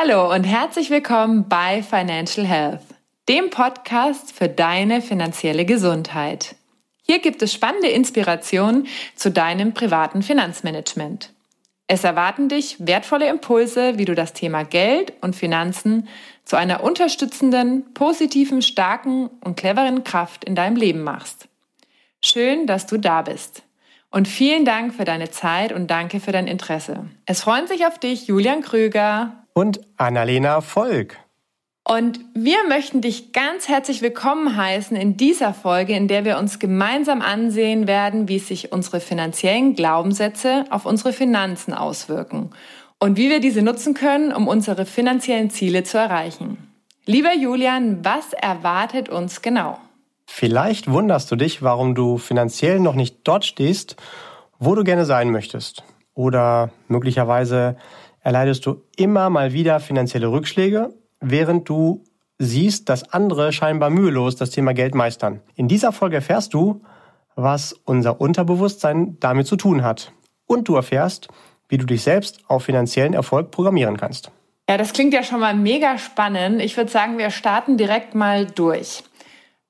Hallo und herzlich willkommen bei Financial Health, dem Podcast für deine finanzielle Gesundheit. Hier gibt es spannende Inspirationen zu deinem privaten Finanzmanagement. Es erwarten dich wertvolle Impulse, wie du das Thema Geld und Finanzen zu einer unterstützenden, positiven, starken und cleveren Kraft in deinem Leben machst. Schön, dass du da bist. Und vielen Dank für deine Zeit und danke für dein Interesse. Es freuen sich auf dich Julian Krüger und Annalena Volk. Und wir möchten dich ganz herzlich willkommen heißen in dieser Folge, in der wir uns gemeinsam ansehen werden, wie sich unsere finanziellen Glaubenssätze auf unsere Finanzen auswirken und wie wir diese nutzen können, um unsere finanziellen Ziele zu erreichen. Lieber Julian, was erwartet uns genau? Vielleicht wunderst du dich, warum du finanziell noch nicht dort stehst, wo du gerne sein möchtest. Oder möglicherweise erleidest du immer mal wieder finanzielle Rückschläge während du siehst, dass andere scheinbar mühelos das Thema Geld meistern. In dieser Folge erfährst du, was unser Unterbewusstsein damit zu tun hat. Und du erfährst, wie du dich selbst auf finanziellen Erfolg programmieren kannst. Ja, das klingt ja schon mal mega spannend. Ich würde sagen, wir starten direkt mal durch.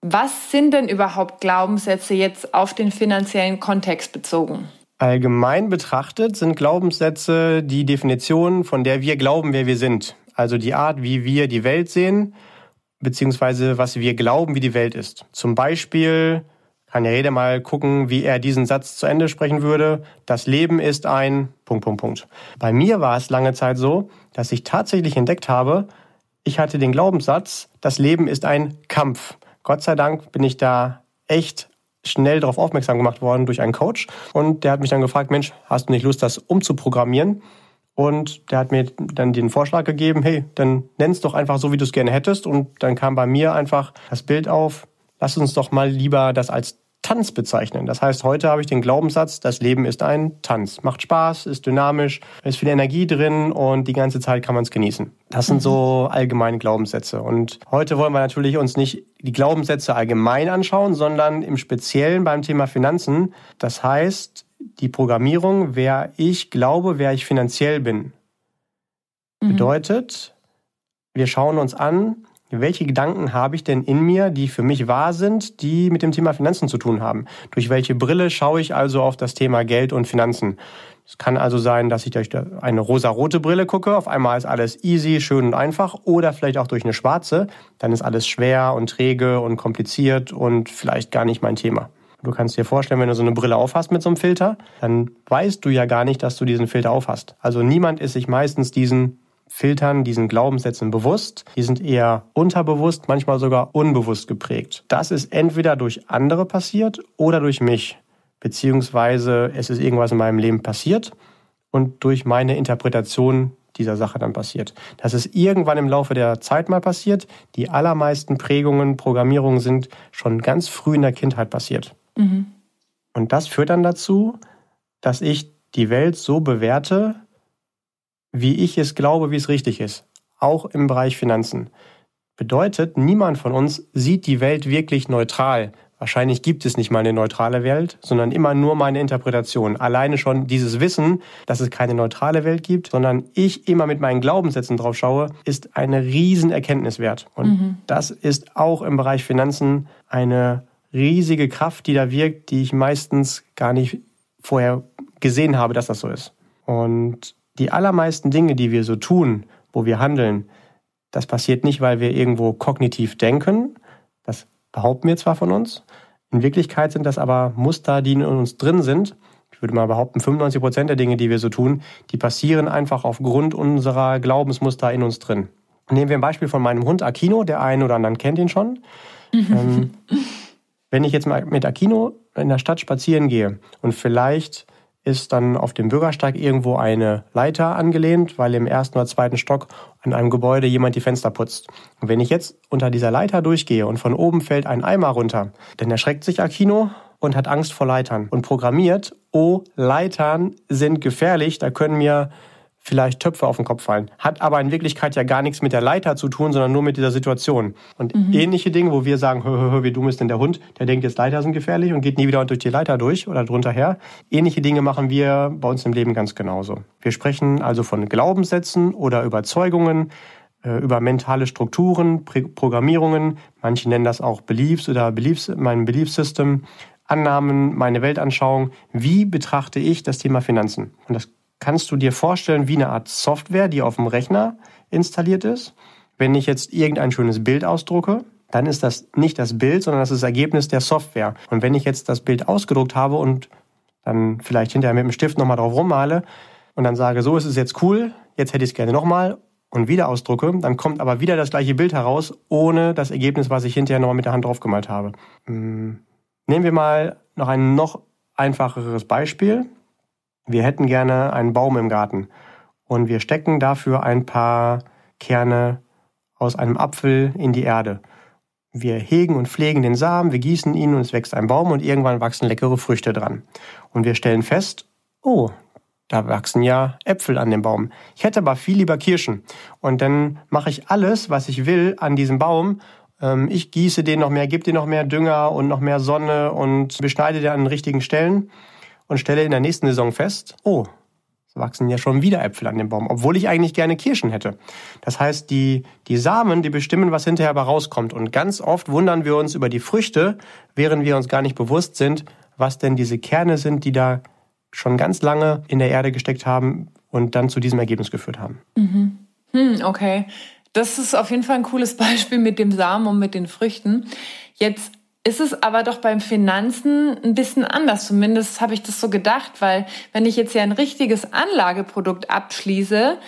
Was sind denn überhaupt Glaubenssätze jetzt auf den finanziellen Kontext bezogen? Allgemein betrachtet sind Glaubenssätze die Definition, von der wir glauben, wer wir sind also die Art, wie wir die Welt sehen, beziehungsweise was wir glauben, wie die Welt ist. Zum Beispiel kann ja jeder mal gucken, wie er diesen Satz zu Ende sprechen würde. Das Leben ist ein Punkt, Punkt, Punkt. Bei mir war es lange Zeit so, dass ich tatsächlich entdeckt habe, ich hatte den Glaubenssatz, das Leben ist ein Kampf. Gott sei Dank bin ich da echt schnell darauf aufmerksam gemacht worden durch einen Coach. Und der hat mich dann gefragt, Mensch, hast du nicht Lust, das umzuprogrammieren? Und der hat mir dann den Vorschlag gegeben, hey, dann nenn's doch einfach so, wie du es gerne hättest. Und dann kam bei mir einfach das Bild auf, lass uns doch mal lieber das als Tanz bezeichnen. Das heißt, heute habe ich den Glaubenssatz, das Leben ist ein Tanz. Macht Spaß, ist dynamisch, ist viel Energie drin und die ganze Zeit kann man es genießen. Das sind so allgemeine Glaubenssätze. Und heute wollen wir natürlich uns nicht die Glaubenssätze allgemein anschauen, sondern im Speziellen beim Thema Finanzen. Das heißt, die Programmierung, wer ich glaube, wer ich finanziell bin. Mhm. Bedeutet, wir schauen uns an, welche Gedanken habe ich denn in mir, die für mich wahr sind, die mit dem Thema Finanzen zu tun haben? Durch welche Brille schaue ich also auf das Thema Geld und Finanzen? Es kann also sein, dass ich durch eine rosa-rote Brille gucke, auf einmal ist alles easy, schön und einfach, oder vielleicht auch durch eine schwarze, dann ist alles schwer und träge und kompliziert und vielleicht gar nicht mein Thema. Du kannst dir vorstellen, wenn du so eine Brille aufhast mit so einem Filter, dann weißt du ja gar nicht, dass du diesen Filter aufhast. Also niemand ist sich meistens diesen Filtern, diesen Glaubenssätzen bewusst. Die sind eher unterbewusst, manchmal sogar unbewusst geprägt. Das ist entweder durch andere passiert oder durch mich. Beziehungsweise es ist irgendwas in meinem Leben passiert und durch meine Interpretation dieser Sache dann passiert. Das ist irgendwann im Laufe der Zeit mal passiert. Die allermeisten Prägungen, Programmierungen sind schon ganz früh in der Kindheit passiert. Mhm. Und das führt dann dazu, dass ich die Welt so bewerte, wie ich es glaube, wie es richtig ist. Auch im Bereich Finanzen. Bedeutet, niemand von uns sieht die Welt wirklich neutral. Wahrscheinlich gibt es nicht mal eine neutrale Welt, sondern immer nur meine Interpretation. Alleine schon dieses Wissen, dass es keine neutrale Welt gibt, sondern ich immer mit meinen Glaubenssätzen drauf schaue, ist eine riesen Erkenntnis wert. Und mhm. das ist auch im Bereich Finanzen eine riesige Kraft, die da wirkt, die ich meistens gar nicht vorher gesehen habe, dass das so ist. Und die allermeisten Dinge, die wir so tun, wo wir handeln, das passiert nicht, weil wir irgendwo kognitiv denken. Das behaupten wir zwar von uns. In Wirklichkeit sind das aber Muster, die in uns drin sind. Ich würde mal behaupten, 95 Prozent der Dinge, die wir so tun, die passieren einfach aufgrund unserer Glaubensmuster in uns drin. Nehmen wir ein Beispiel von meinem Hund Akino. Der eine oder andere kennt ihn schon. ähm, wenn ich jetzt mal mit Aquino in der Stadt spazieren gehe und vielleicht ist dann auf dem Bürgersteig irgendwo eine Leiter angelehnt, weil im ersten oder zweiten Stock an einem Gebäude jemand die Fenster putzt. Und wenn ich jetzt unter dieser Leiter durchgehe und von oben fällt ein Eimer runter, dann erschreckt sich Aquino und hat Angst vor Leitern und programmiert, oh, Leitern sind gefährlich, da können mir vielleicht Töpfe auf den Kopf fallen. Hat aber in Wirklichkeit ja gar nichts mit der Leiter zu tun, sondern nur mit dieser Situation. Und mhm. ähnliche Dinge, wo wir sagen, hö, hö, hö, wie dumm ist denn der Hund, der denkt jetzt Leiter sind gefährlich und geht nie wieder durch die Leiter durch oder drunter her. Ähnliche Dinge machen wir bei uns im Leben ganz genauso. Wir sprechen also von Glaubenssätzen oder Überzeugungen, äh, über mentale Strukturen, Programmierungen. Manche nennen das auch Beliefs oder Beliefs, mein Belief System. Annahmen, meine Weltanschauung. Wie betrachte ich das Thema Finanzen? Und das kannst du dir vorstellen wie eine Art Software, die auf dem Rechner installiert ist. Wenn ich jetzt irgendein schönes Bild ausdrucke, dann ist das nicht das Bild, sondern das ist das Ergebnis der Software. Und wenn ich jetzt das Bild ausgedruckt habe und dann vielleicht hinterher mit dem Stift nochmal drauf rummale und dann sage, so ist es jetzt cool, jetzt hätte ich es gerne nochmal und wieder ausdrucke, dann kommt aber wieder das gleiche Bild heraus, ohne das Ergebnis, was ich hinterher nochmal mit der Hand draufgemalt habe. Hm. Nehmen wir mal noch ein noch einfacheres Beispiel. Wir hätten gerne einen Baum im Garten und wir stecken dafür ein paar Kerne aus einem Apfel in die Erde. Wir hegen und pflegen den Samen, wir gießen ihn und es wächst ein Baum und irgendwann wachsen leckere Früchte dran. Und wir stellen fest, oh, da wachsen ja Äpfel an dem Baum. Ich hätte aber viel lieber Kirschen. Und dann mache ich alles, was ich will an diesem Baum. Ähm, ich gieße den noch mehr, gebe den noch mehr Dünger und noch mehr Sonne und beschneide den an den richtigen Stellen und stelle in der nächsten Saison fest, oh, es wachsen ja schon wieder Äpfel an dem Baum, obwohl ich eigentlich gerne Kirschen hätte. Das heißt, die, die Samen, die bestimmen, was hinterher aber rauskommt. Und ganz oft wundern wir uns über die Früchte, während wir uns gar nicht bewusst sind, was denn diese Kerne sind, die da schon ganz lange in der Erde gesteckt haben und dann zu diesem Ergebnis geführt haben. Mhm. Hm, okay. Das ist auf jeden Fall ein cooles Beispiel mit dem Samen und mit den Früchten. Jetzt ist es aber doch beim Finanzen ein bisschen anders. Zumindest habe ich das so gedacht, weil wenn ich jetzt ja ein richtiges Anlageprodukt abschließe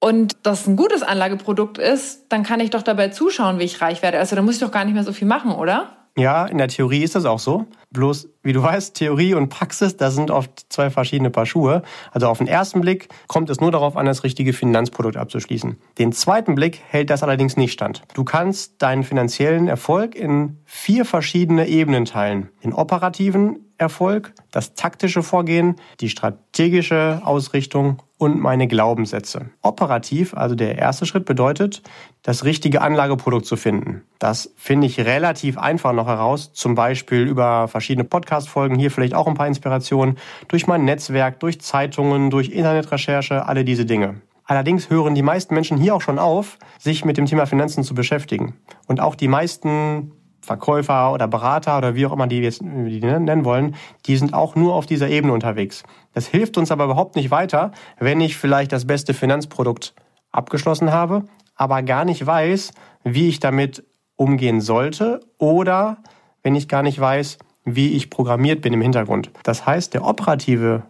und das ein gutes Anlageprodukt ist, dann kann ich doch dabei zuschauen, wie ich reich werde. Also da muss ich doch gar nicht mehr so viel machen, oder? Ja, in der Theorie ist das auch so. Bloß, wie du weißt, Theorie und Praxis, das sind oft zwei verschiedene Paar Schuhe. Also auf den ersten Blick kommt es nur darauf an, das richtige Finanzprodukt abzuschließen. Den zweiten Blick hält das allerdings nicht stand. Du kannst deinen finanziellen Erfolg in vier verschiedene Ebenen teilen. Den operativen Erfolg, das taktische Vorgehen, die strategische Ausrichtung und meine Glaubenssätze. Operativ, also der erste Schritt bedeutet, das richtige Anlageprodukt zu finden. Das finde ich relativ einfach noch heraus, zum Beispiel über verschiedene Podcast-Folgen, hier vielleicht auch ein paar Inspirationen, durch mein Netzwerk, durch Zeitungen, durch Internetrecherche, alle diese Dinge. Allerdings hören die meisten Menschen hier auch schon auf, sich mit dem Thema Finanzen zu beschäftigen. Und auch die meisten Verkäufer oder Berater oder wie auch immer die jetzt die nennen wollen, die sind auch nur auf dieser Ebene unterwegs. Das hilft uns aber überhaupt nicht weiter, wenn ich vielleicht das beste Finanzprodukt abgeschlossen habe, aber gar nicht weiß, wie ich damit umgehen sollte oder wenn ich gar nicht weiß, wie ich programmiert bin im Hintergrund. Das heißt, der operative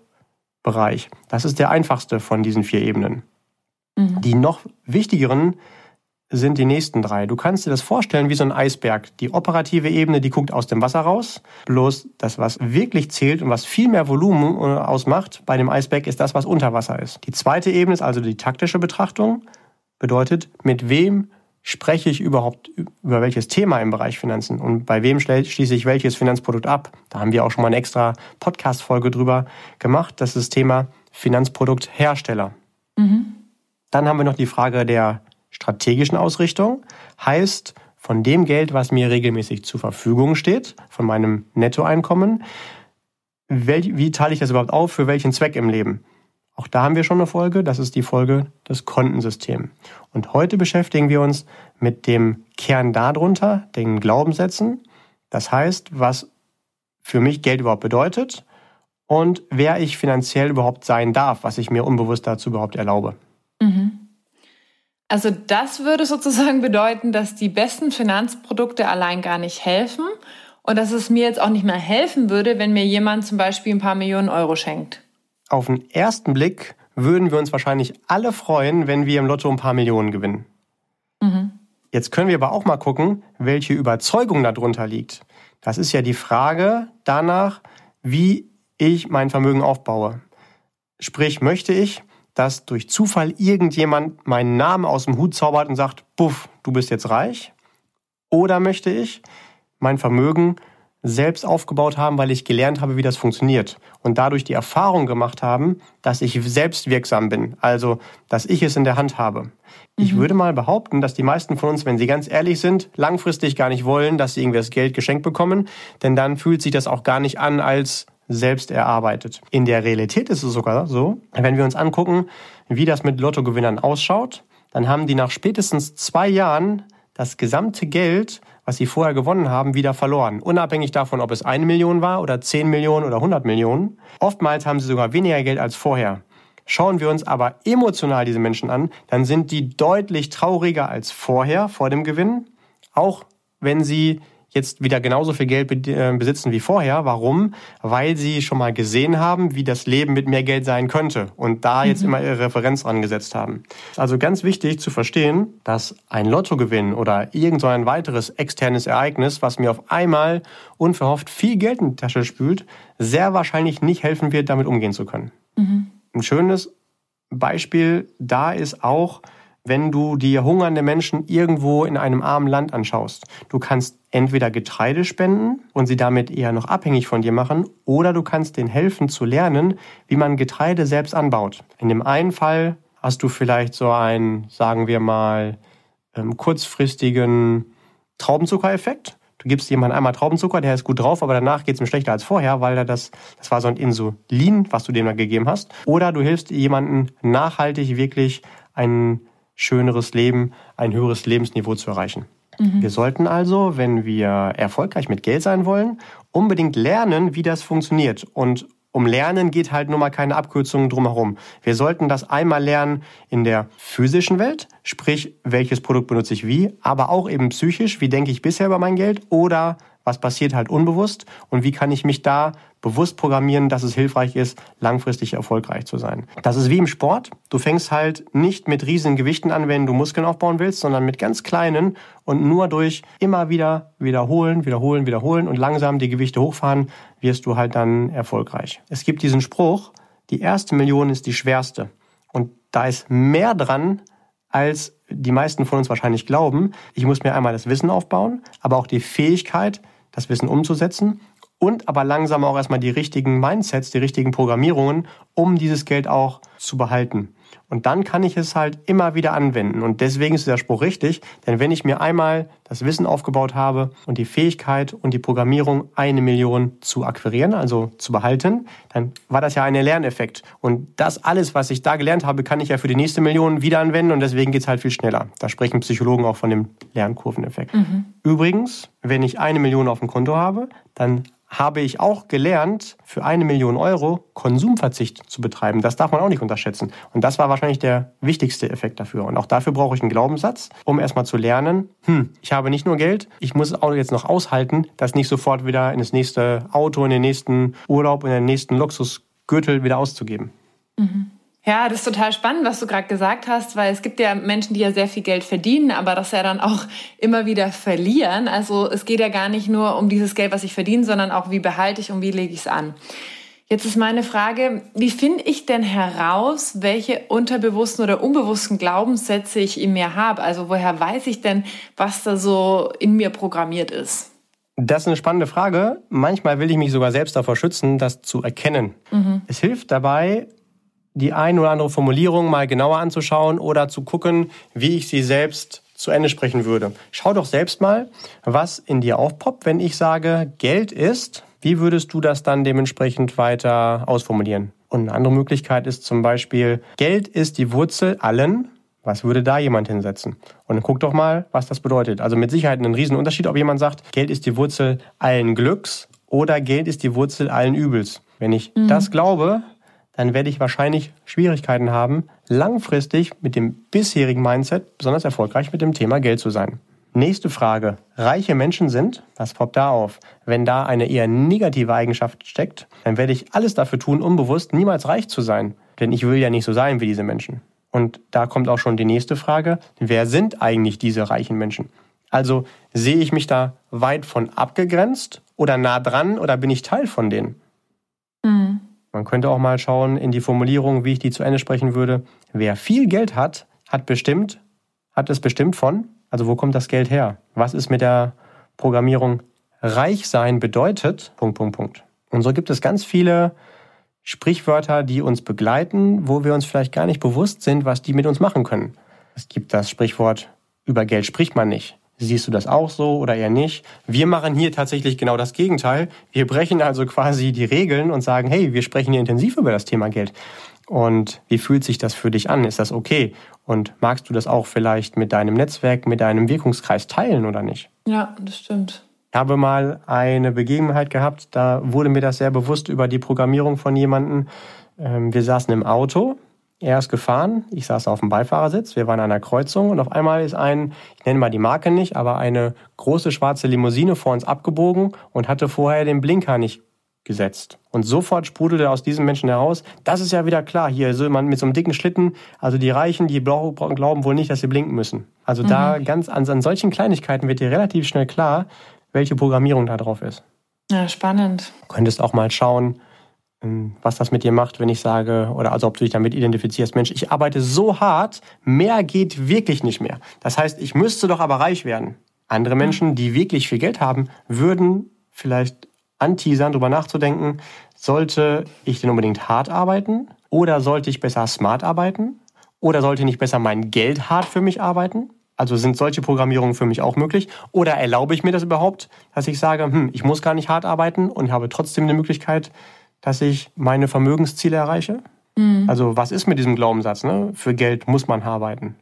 Bereich, das ist der einfachste von diesen vier Ebenen. Mhm. Die noch wichtigeren sind die nächsten drei. Du kannst dir das vorstellen wie so ein Eisberg. Die operative Ebene, die guckt aus dem Wasser raus. Bloß das, was wirklich zählt und was viel mehr Volumen äh, ausmacht bei dem Eisberg, ist das, was unter Wasser ist. Die zweite Ebene ist also die taktische Betrachtung. Bedeutet, mit wem spreche ich überhaupt über welches Thema im Bereich Finanzen und bei wem schließe ich welches Finanzprodukt ab? Da haben wir auch schon mal eine extra Podcast-Folge drüber gemacht. Das ist das Thema Finanzprodukthersteller. Mhm. Dann haben wir noch die Frage der strategischen Ausrichtung heißt, von dem Geld, was mir regelmäßig zur Verfügung steht, von meinem Nettoeinkommen, wie teile ich das überhaupt auf, für welchen Zweck im Leben? Auch da haben wir schon eine Folge, das ist die Folge des Kontensystems. Und heute beschäftigen wir uns mit dem Kern darunter, den Glaubenssätzen. Das heißt, was für mich Geld überhaupt bedeutet und wer ich finanziell überhaupt sein darf, was ich mir unbewusst dazu überhaupt erlaube. Mhm. Also das würde sozusagen bedeuten, dass die besten Finanzprodukte allein gar nicht helfen und dass es mir jetzt auch nicht mehr helfen würde, wenn mir jemand zum Beispiel ein paar Millionen Euro schenkt. Auf den ersten Blick würden wir uns wahrscheinlich alle freuen, wenn wir im Lotto ein paar Millionen gewinnen. Mhm. Jetzt können wir aber auch mal gucken, welche Überzeugung darunter liegt. Das ist ja die Frage danach, wie ich mein Vermögen aufbaue. Sprich, möchte ich, dass durch Zufall irgendjemand meinen Namen aus dem Hut zaubert und sagt, buff, du bist jetzt reich? Oder möchte ich mein Vermögen selbst aufgebaut haben, weil ich gelernt habe, wie das funktioniert. Und dadurch die Erfahrung gemacht haben, dass ich selbst wirksam bin. Also, dass ich es in der Hand habe. Ich mhm. würde mal behaupten, dass die meisten von uns, wenn sie ganz ehrlich sind, langfristig gar nicht wollen, dass sie irgendwie das Geld geschenkt bekommen. Denn dann fühlt sich das auch gar nicht an als selbst erarbeitet. In der Realität ist es sogar so, wenn wir uns angucken, wie das mit Lottogewinnern ausschaut, dann haben die nach spätestens zwei Jahren das gesamte Geld, was sie vorher gewonnen haben, wieder verloren. Unabhängig davon, ob es eine Million war oder zehn Millionen oder hundert Millionen. Oftmals haben sie sogar weniger Geld als vorher. Schauen wir uns aber emotional diese Menschen an, dann sind die deutlich trauriger als vorher, vor dem Gewinn. Auch wenn sie jetzt wieder genauso viel Geld äh, besitzen wie vorher. Warum? Weil sie schon mal gesehen haben, wie das Leben mit mehr Geld sein könnte und da jetzt mhm. immer ihre Referenz angesetzt haben. Also ganz wichtig zu verstehen, dass ein Lottogewinn oder irgend so ein weiteres externes Ereignis, was mir auf einmal unverhofft viel Geld in die Tasche spült, sehr wahrscheinlich nicht helfen wird, damit umgehen zu können. Mhm. Ein schönes Beispiel da ist auch, wenn du dir hungernde Menschen irgendwo in einem armen Land anschaust. Du kannst entweder Getreide spenden und sie damit eher noch abhängig von dir machen, oder du kannst denen helfen zu lernen, wie man Getreide selbst anbaut. In dem einen Fall hast du vielleicht so einen, sagen wir mal, ähm, kurzfristigen Traubenzuckereffekt. Du gibst jemandem einmal Traubenzucker, der ist gut drauf, aber danach geht es ihm schlechter als vorher, weil er das, das war so ein Insulin, was du dem da gegeben hast. Oder du hilfst jemandem nachhaltig wirklich einen schöneres Leben, ein höheres Lebensniveau zu erreichen. Mhm. Wir sollten also, wenn wir erfolgreich mit Geld sein wollen, unbedingt lernen, wie das funktioniert. Und um Lernen geht halt nur mal keine Abkürzungen drumherum. Wir sollten das einmal lernen in der physischen Welt, sprich, welches Produkt benutze ich wie, aber auch eben psychisch, wie denke ich bisher über mein Geld oder was passiert halt unbewusst und wie kann ich mich da bewusst programmieren, dass es hilfreich ist, langfristig erfolgreich zu sein. Das ist wie im Sport. Du fängst halt nicht mit riesigen Gewichten an, wenn du Muskeln aufbauen willst, sondern mit ganz kleinen und nur durch immer wieder wiederholen, wiederholen, wiederholen und langsam die Gewichte hochfahren, wirst du halt dann erfolgreich. Es gibt diesen Spruch, die erste Million ist die schwerste. Und da ist mehr dran, als die meisten von uns wahrscheinlich glauben. Ich muss mir einmal das Wissen aufbauen, aber auch die Fähigkeit, das Wissen umzusetzen und aber langsam auch erstmal die richtigen Mindsets, die richtigen Programmierungen, um dieses Geld auch zu behalten. Und dann kann ich es halt immer wieder anwenden. Und deswegen ist der Spruch richtig, denn wenn ich mir einmal das Wissen aufgebaut habe und die Fähigkeit und die Programmierung, eine Million zu akquirieren, also zu behalten, dann war das ja ein Lerneffekt. Und das alles, was ich da gelernt habe, kann ich ja für die nächste Million wieder anwenden und deswegen geht es halt viel schneller. Da sprechen Psychologen auch von dem Lernkurveneffekt. Mhm. Übrigens, wenn ich eine Million auf dem Konto habe, dann habe ich auch gelernt, für eine Million Euro Konsumverzicht zu betreiben. Das darf man auch nicht unterschätzen. Und das war wahrscheinlich der wichtigste Effekt dafür. Und auch dafür brauche ich einen Glaubenssatz, um erstmal zu lernen, hm, ich habe nicht nur Geld, ich muss auch jetzt noch aushalten, das nicht sofort wieder in das nächste Auto, in den nächsten Urlaub, in den nächsten Luxusgürtel wieder auszugeben. Mhm. Ja, das ist total spannend, was du gerade gesagt hast, weil es gibt ja Menschen, die ja sehr viel Geld verdienen, aber das ja dann auch immer wieder verlieren. Also es geht ja gar nicht nur um dieses Geld, was ich verdiene, sondern auch, wie behalte ich und wie lege ich es an. Jetzt ist meine Frage, wie finde ich denn heraus, welche unterbewussten oder unbewussten Glaubenssätze ich in mir habe? Also woher weiß ich denn, was da so in mir programmiert ist? Das ist eine spannende Frage. Manchmal will ich mich sogar selbst davor schützen, das zu erkennen. Mhm. Es hilft dabei, die ein oder andere Formulierung mal genauer anzuschauen oder zu gucken, wie ich sie selbst zu Ende sprechen würde. Schau doch selbst mal, was in dir aufpoppt, wenn ich sage, Geld ist. Wie würdest du das dann dementsprechend weiter ausformulieren? Und eine andere Möglichkeit ist zum Beispiel, Geld ist die Wurzel allen. Was würde da jemand hinsetzen? Und dann guck doch mal, was das bedeutet. Also mit Sicherheit einen riesen Unterschied, ob jemand sagt, Geld ist die Wurzel allen Glücks oder Geld ist die Wurzel allen Übels. Wenn ich mhm. das glaube, dann werde ich wahrscheinlich Schwierigkeiten haben, langfristig mit dem bisherigen Mindset besonders erfolgreich mit dem Thema Geld zu sein. Nächste Frage. Reiche Menschen sind, was poppt da auf? Wenn da eine eher negative Eigenschaft steckt, dann werde ich alles dafür tun, unbewusst niemals reich zu sein. Denn ich will ja nicht so sein wie diese Menschen. Und da kommt auch schon die nächste Frage. Wer sind eigentlich diese reichen Menschen? Also sehe ich mich da weit von abgegrenzt oder nah dran oder bin ich Teil von denen? Mhm. Man könnte auch mal schauen in die Formulierung, wie ich die zu Ende sprechen würde. Wer viel Geld hat, hat bestimmt, hat es bestimmt von, also wo kommt das Geld her? Was ist mit der Programmierung reich sein bedeutet, Punkt, Punkt, Punkt. Und so gibt es ganz viele Sprichwörter, die uns begleiten, wo wir uns vielleicht gar nicht bewusst sind, was die mit uns machen können. Es gibt das Sprichwort, über Geld spricht man nicht. Siehst du das auch so oder eher nicht? Wir machen hier tatsächlich genau das Gegenteil. Wir brechen also quasi die Regeln und sagen, hey, wir sprechen hier intensiv über das Thema Geld. Und wie fühlt sich das für dich an? Ist das okay? Und magst du das auch vielleicht mit deinem Netzwerk, mit deinem Wirkungskreis teilen oder nicht? Ja, das stimmt. Ich habe mal eine Begebenheit gehabt, da wurde mir das sehr bewusst über die Programmierung von jemandem. Ähm, wir saßen im Auto er ist gefahren, ich saß auf dem Beifahrersitz, wir waren an einer Kreuzung und auf einmal ist ein, ich nenne mal die Marke nicht, aber eine große schwarze Limousine vor uns abgebogen und hatte vorher den Blinker nicht gesetzt. Und sofort sprudelte aus diesem Menschen heraus, das ist ja wieder klar, hier so man mit so einem dicken Schlitten, also die Reichen, die glauben wohl nicht, dass sie blinken müssen. Also mhm. da ganz an, an solchen Kleinigkeiten wird dir relativ schnell klar, welche Programmierung da drauf ist. Ja, spannend. Du könntest auch mal schauen, ähm, was das mit dir macht, wenn ich sage, oder also ob du dich damit identifizierst, Mensch, ich arbeite so hart, mehr geht wirklich nicht mehr. Das heißt, ich müsste doch aber reich werden. Andere Menschen, die wirklich viel Geld haben, würden vielleicht anteasern, darüber nachzudenken, sollte ich denn unbedingt hart arbeiten oder sollte ich besser smart arbeiten oder sollte nicht besser mein Geld hart für mich arbeiten? Also sind solche Programmierungen für mich auch möglich? Oder erlaube ich mir das überhaupt, dass ich sage, hm, ich muss gar nicht hart arbeiten und habe trotzdem eine Möglichkeit, dass ich meine Vermögensziele erreiche? Mhm. Also was ist mit diesem Glaubenssatz? Ne? Für Geld muss man arbeiten.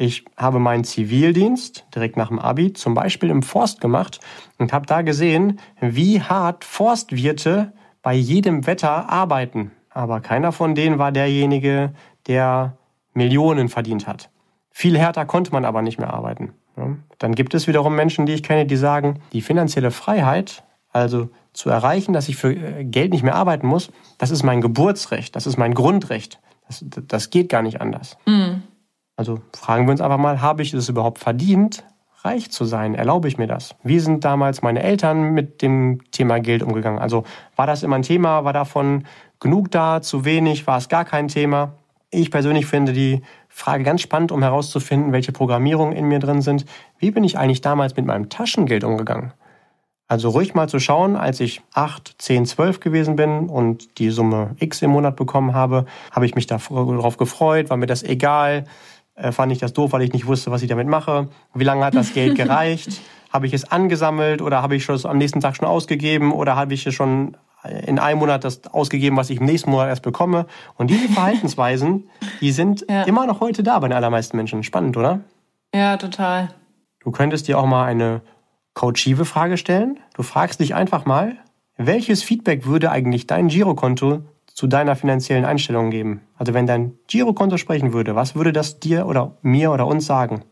Ich habe meinen Zivildienst direkt nach dem Abi zum Beispiel im Forst gemacht und habe da gesehen, wie hart Forstwirte bei jedem Wetter arbeiten. Aber keiner von denen war derjenige, der Millionen verdient hat. Viel härter konnte man aber nicht mehr arbeiten. Dann gibt es wiederum Menschen, die ich kenne, die sagen, die finanzielle Freiheit, also zu erreichen, dass ich für äh, Geld nicht mehr arbeiten muss, das ist mein Geburtsrecht, das ist mein Grundrecht. Das, das geht gar nicht anders. Mhm. Also fragen wir uns einfach mal, habe ich es überhaupt verdient, reich zu sein? Erlaube ich mir das? Wie sind damals meine Eltern mit dem Thema Geld umgegangen? Also war das immer ein Thema? War davon genug da? Zu wenig? War es gar kein Thema? Ich persönlich finde die Frage ganz spannend, um herauszufinden, welche Programmierungen in mir drin sind. Wie bin ich eigentlich damals mit meinem Taschengeld umgegangen? Also ruhig mal zu schauen, als ich 8, 10, 12 gewesen bin und die Summe X im Monat bekommen habe, habe ich mich darauf gefreut, war mir das egal, äh, fand ich das doof, weil ich nicht wusste, was ich damit mache, wie lange hat das Geld gereicht, habe ich es angesammelt oder habe ich es am nächsten Tag schon ausgegeben oder habe ich es schon in einem Monat das ausgegeben, was ich im nächsten Monat erst bekomme. Und diese Verhaltensweisen, die sind ja. immer noch heute da bei den allermeisten Menschen. Spannend, oder? Ja, total. Du könntest dir auch mal eine coachive Frage stellen. Du fragst dich einfach mal, welches Feedback würde eigentlich dein Girokonto zu deiner finanziellen Einstellung geben? Also wenn dein Girokonto sprechen würde, was würde das dir oder mir oder uns sagen?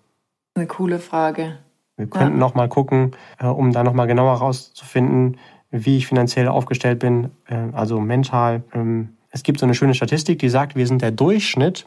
Eine coole Frage. Wir könnten ja. noch mal gucken, äh, um da noch mal genauer herauszufinden, wie ich finanziell aufgestellt bin, äh, also mental. Ähm, es gibt so eine schöne Statistik, die sagt, wir sind der Durchschnitt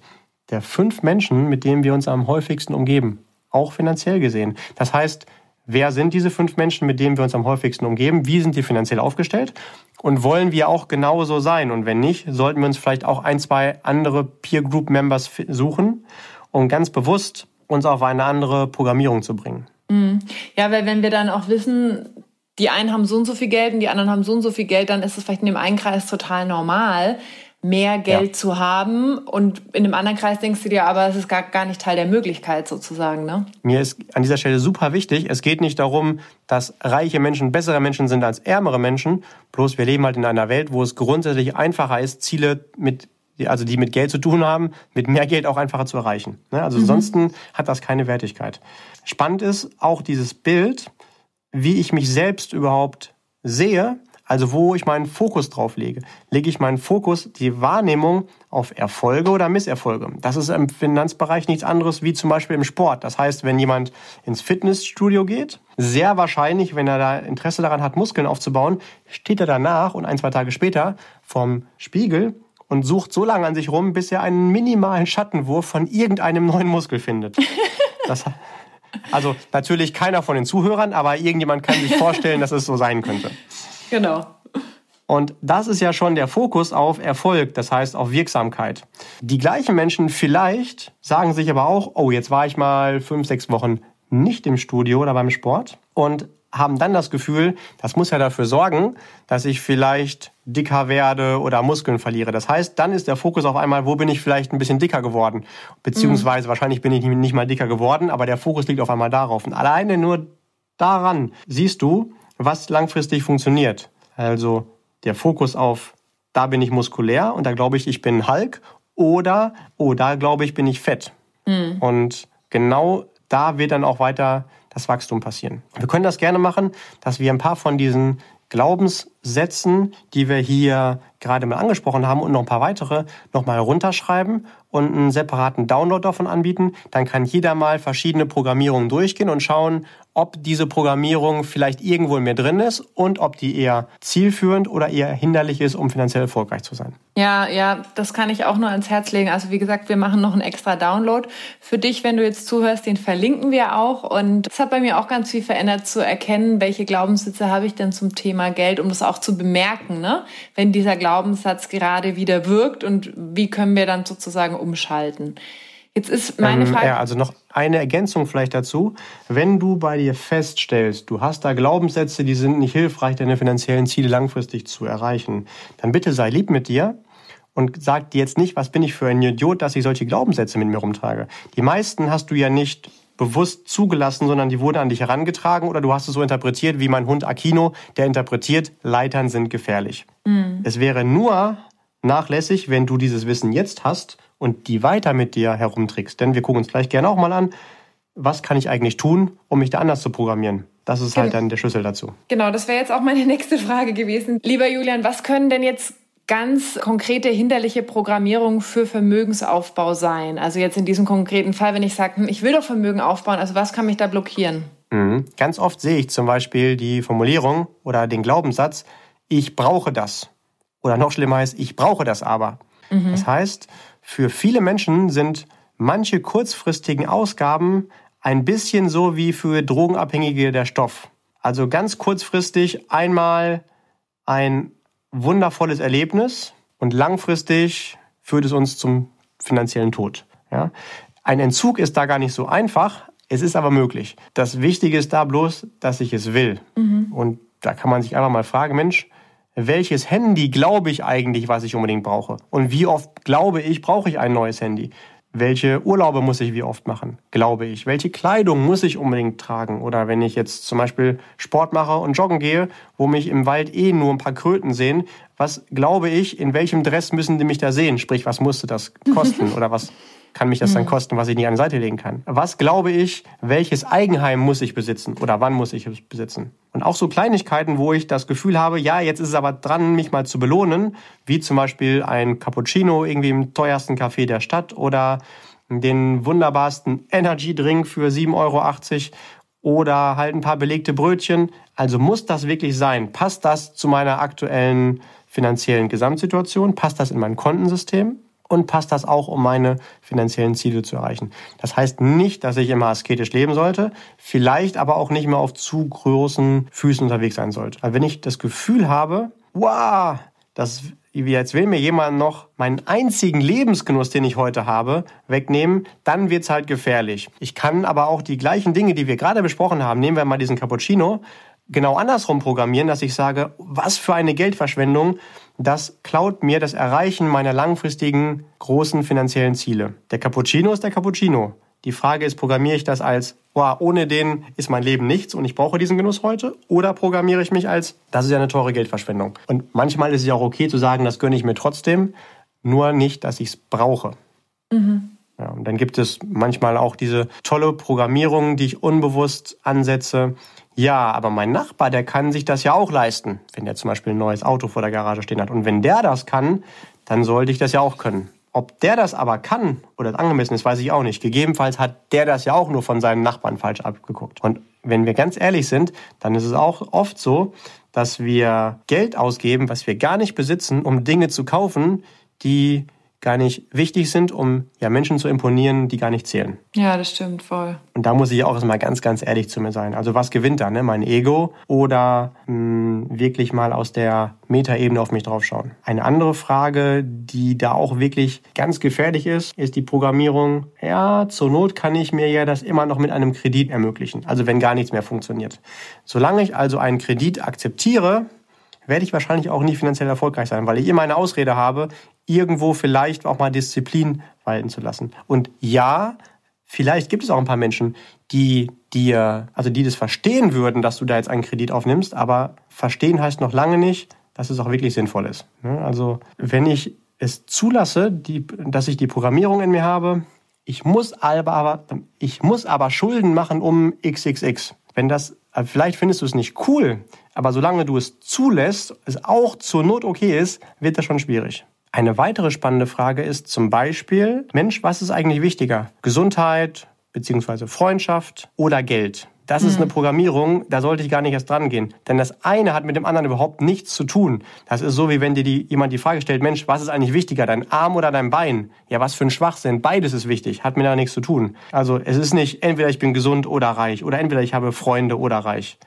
der fünf Menschen, mit denen wir uns am häufigsten umgeben, auch finanziell gesehen. Das heißt, Wer sind diese fünf Menschen, mit denen wir uns am häufigsten umgeben? Wie sind die finanziell aufgestellt? Und wollen wir auch genauso sein? Und wenn nicht, sollten wir uns vielleicht auch ein, zwei andere Peer Group Members suchen, um ganz bewusst uns auf eine andere Programmierung zu bringen. Mhm. Ja, weil wenn wir dann auch wissen, die einen haben so und so viel Geld und die anderen haben so und so viel Geld, dann ist es vielleicht in dem einen Kreis total normal mehr Geld ja. zu haben. Und in einem anderen Kreis denkst du dir, aber es ist gar, gar nicht Teil der Möglichkeit sozusagen. Ne? Mir ist an dieser Stelle super wichtig, es geht nicht darum, dass reiche Menschen bessere Menschen sind als ärmere Menschen. Bloß wir leben halt in einer Welt, wo es grundsätzlich einfacher ist, Ziele mit also die mit Geld zu tun haben, mit mehr Geld auch einfacher zu erreichen. Ne? Also mhm. ansonsten hat das keine Wertigkeit. Spannend ist auch dieses Bild, wie ich mich selbst überhaupt sehe also wo ich meinen Fokus drauf lege. Lege ich meinen Fokus, die Wahrnehmung auf Erfolge oder Misserfolge. Das ist im Finanzbereich nichts anderes wie zum Beispiel im Sport. Das heißt, wenn jemand ins Fitnessstudio geht, sehr wahrscheinlich, wenn er da Interesse daran hat, Muskeln aufzubauen, steht er danach und ein, zwei Tage später vorm Spiegel und sucht so lange an sich rum, bis er einen minimalen Schattenwurf von irgendeinem neuen Muskel findet. Das, also natürlich keiner von den Zuhörern, aber irgendjemand kann sich vorstellen, dass es so sein könnte. Genau. Und das ist ja schon der Fokus auf Erfolg, das heißt auf Wirksamkeit. Die gleichen Menschen vielleicht sagen sich aber auch, oh, jetzt war ich mal fünf, sechs Wochen nicht im Studio oder beim Sport und haben dann das Gefühl, das muss ja dafür sorgen, dass ich vielleicht dicker werde oder Muskeln verliere. Das heißt, dann ist der Fokus auf einmal, wo bin ich vielleicht ein bisschen dicker geworden? Beziehungsweise mhm. wahrscheinlich bin ich nicht mal dicker geworden, aber der Fokus liegt auf einmal darauf. Und alleine nur daran siehst du, was langfristig funktioniert. Also der Fokus auf, da bin ich muskulär und da glaube ich, ich bin Hulk oder, oh, da glaube ich, bin ich fett. Mhm. Und genau da wird dann auch weiter das Wachstum passieren. Wir können das gerne machen, dass wir ein paar von diesen Glaubenssätzen, die wir hier gerade mal angesprochen haben und noch ein paar weitere nochmal runterschreiben und einen separaten Download davon anbieten. Dann kann jeder mal verschiedene Programmierungen durchgehen und schauen, ob diese Programmierung vielleicht irgendwo in mir drin ist und ob die eher zielführend oder eher hinderlich ist, um finanziell erfolgreich zu sein. Ja, ja, das kann ich auch nur ans Herz legen. Also wie gesagt, wir machen noch einen extra Download für dich, wenn du jetzt zuhörst, den verlinken wir auch. Und es hat bei mir auch ganz viel verändert zu erkennen, welche Glaubenssitze habe ich denn zum Thema Geld, um das auch zu bemerken, ne? wenn dieser Glaubenssatz gerade wieder wirkt und wie können wir dann sozusagen umschalten. Jetzt ist meine ähm, Frage. ja, also noch eine Ergänzung vielleicht dazu. Wenn du bei dir feststellst, du hast da Glaubenssätze, die sind nicht hilfreich, deine finanziellen Ziele langfristig zu erreichen, dann bitte sei lieb mit dir und sag dir jetzt nicht, was bin ich für ein Idiot, dass ich solche Glaubenssätze mit mir rumtrage. Die meisten hast du ja nicht bewusst zugelassen, sondern die wurden an dich herangetragen oder du hast es so interpretiert wie mein Hund Aquino, der interpretiert, Leitern sind gefährlich. Mhm. Es wäre nur nachlässig, wenn du dieses Wissen jetzt hast und die weiter mit dir herumtrickst. Denn wir gucken uns gleich gerne auch mal an, was kann ich eigentlich tun, um mich da anders zu programmieren. Das ist halt genau. dann der Schlüssel dazu. Genau, das wäre jetzt auch meine nächste Frage gewesen. Lieber Julian, was können denn jetzt ganz konkrete hinderliche Programmierungen für Vermögensaufbau sein? Also jetzt in diesem konkreten Fall, wenn ich sage, hm, ich will doch Vermögen aufbauen, also was kann mich da blockieren? Mhm. Ganz oft sehe ich zum Beispiel die Formulierung oder den Glaubenssatz, ich brauche das. Oder noch schlimmer ist, ich brauche das aber. Mhm. Das heißt, für viele Menschen sind manche kurzfristigen Ausgaben ein bisschen so wie für Drogenabhängige der Stoff. Also ganz kurzfristig einmal ein wundervolles Erlebnis und langfristig führt es uns zum finanziellen Tod. Ja? Ein Entzug ist da gar nicht so einfach, es ist aber möglich. Das Wichtige ist da bloß, dass ich es will. Mhm. Und da kann man sich einfach mal fragen, Mensch, welches Handy glaube ich eigentlich, was ich unbedingt brauche? Und wie oft glaube ich, brauche ich ein neues Handy? Welche Urlaube muss ich wie oft machen, glaube ich? Welche Kleidung muss ich unbedingt tragen? Oder wenn ich jetzt zum Beispiel Sport mache und joggen gehe, wo mich im Wald eh nur ein paar Kröten sehen, was glaube ich, in welchem Dress müssen die mich da sehen? Sprich, was musste das kosten? Oder was kann mich das dann mhm. kosten, was ich nicht an die Seite legen kann? Was glaube ich, welches Eigenheim muss ich besitzen oder wann muss ich es besitzen? Und auch so Kleinigkeiten, wo ich das Gefühl habe, ja, jetzt ist es aber dran, mich mal zu belohnen, wie zum Beispiel ein Cappuccino irgendwie im teuersten Café der Stadt oder den wunderbarsten Energy Drink für 7,80 Euro oder halt ein paar belegte Brötchen. Also muss das wirklich sein? Passt das zu meiner aktuellen finanziellen Gesamtsituation? Passt das in mein Kontensystem? Und passt das auch, um meine finanziellen Ziele zu erreichen. Das heißt nicht, dass ich immer asketisch leben sollte, vielleicht aber auch nicht mehr auf zu großen Füßen unterwegs sein sollte. Aber wenn ich das Gefühl habe, wow, das jetzt will mir jemand noch meinen einzigen Lebensgenuss, den ich heute habe, wegnehmen, dann wird's halt gefährlich. Ich kann aber auch die gleichen Dinge, die wir gerade besprochen haben, nehmen wir mal diesen Cappuccino, genau andersrum programmieren, dass ich sage, was für eine Geldverschwendung, das klaut mir das Erreichen meiner langfristigen großen finanziellen Ziele. Der Cappuccino ist der Cappuccino. Die Frage ist, programmiere ich das als, boah, ohne den ist mein Leben nichts und ich brauche diesen Genuss heute? Oder programmiere ich mich als, das ist ja eine teure Geldverschwendung. Und manchmal ist es ja auch okay zu sagen, das gönne ich mir trotzdem, nur nicht, dass ich es brauche. Mhm. Ja, und dann gibt es manchmal auch diese tolle Programmierung, die ich unbewusst ansetze, ja, aber mein Nachbar, der kann sich das ja auch leisten, wenn der zum Beispiel ein neues Auto vor der Garage stehen hat. Und wenn der das kann, dann sollte ich das ja auch können. Ob der das aber kann oder angemessen ist, weiß ich auch nicht. Gegebenenfalls hat der das ja auch nur von seinen Nachbarn falsch abgeguckt. Und wenn wir ganz ehrlich sind, dann ist es auch oft so, dass wir Geld ausgeben, was wir gar nicht besitzen, um Dinge zu kaufen, die gar nicht wichtig sind, um ja Menschen zu imponieren, die gar nicht zählen. Ja, das stimmt voll. Und da muss ich auch erstmal ganz, ganz ehrlich zu mir sein. Also was gewinnt da, ne? Mein Ego oder mh, hm, wirklich mal aus der Metaebene auf mich draufschauen? Eine andere Frage, die da auch wirklich ganz gefährlich ist, ist die Programmierung. Ja, zur Not kann ich mir ja das immer noch mit einem Kredit ermöglichen. Also wenn gar nichts mehr funktioniert. Solange ich also einen Kredit akzeptiere, werde ich wahrscheinlich auch nie finanziell erfolgreich sein, weil ich immer eine Ausrede habe, irgendwo vielleicht auch mal Disziplin walten zu lassen. Und ja, vielleicht gibt es auch ein paar Menschen, die dir, also die das verstehen würden, dass du da jetzt einen Kredit aufnimmst, aber verstehen heißt noch lange nicht, dass es auch wirklich sinnvoll ist. Ne? Also wenn ich es zulasse, die, dass ich die Programmierung in mir habe, ich muss aber, ich muss aber Schulden machen um XXX. Wenn das, vielleicht findest du es nicht cool, aber solange du es zulässt, es auch zur Not okay ist, wird das schon schwierig. Eine weitere spannende Frage ist zum Beispiel, Mensch, was ist eigentlich wichtiger? Gesundheit beziehungsweise Freundschaft oder Geld? Das ist eine mhm. Programmierung, da sollte ich gar nicht erst dran gehen. Denn das eine hat mit dem anderen überhaupt nichts zu tun. Das ist so, wie wenn dir die, jemand die Frage stellt, Mensch, was ist eigentlich wichtiger, dein Arm oder dein Bein? Ja, was für ein Schwachsinn. Beides ist wichtig, hat mit da nichts zu tun. Also es ist nicht, entweder ich bin gesund oder reich oder entweder ich habe Freunde oder reich.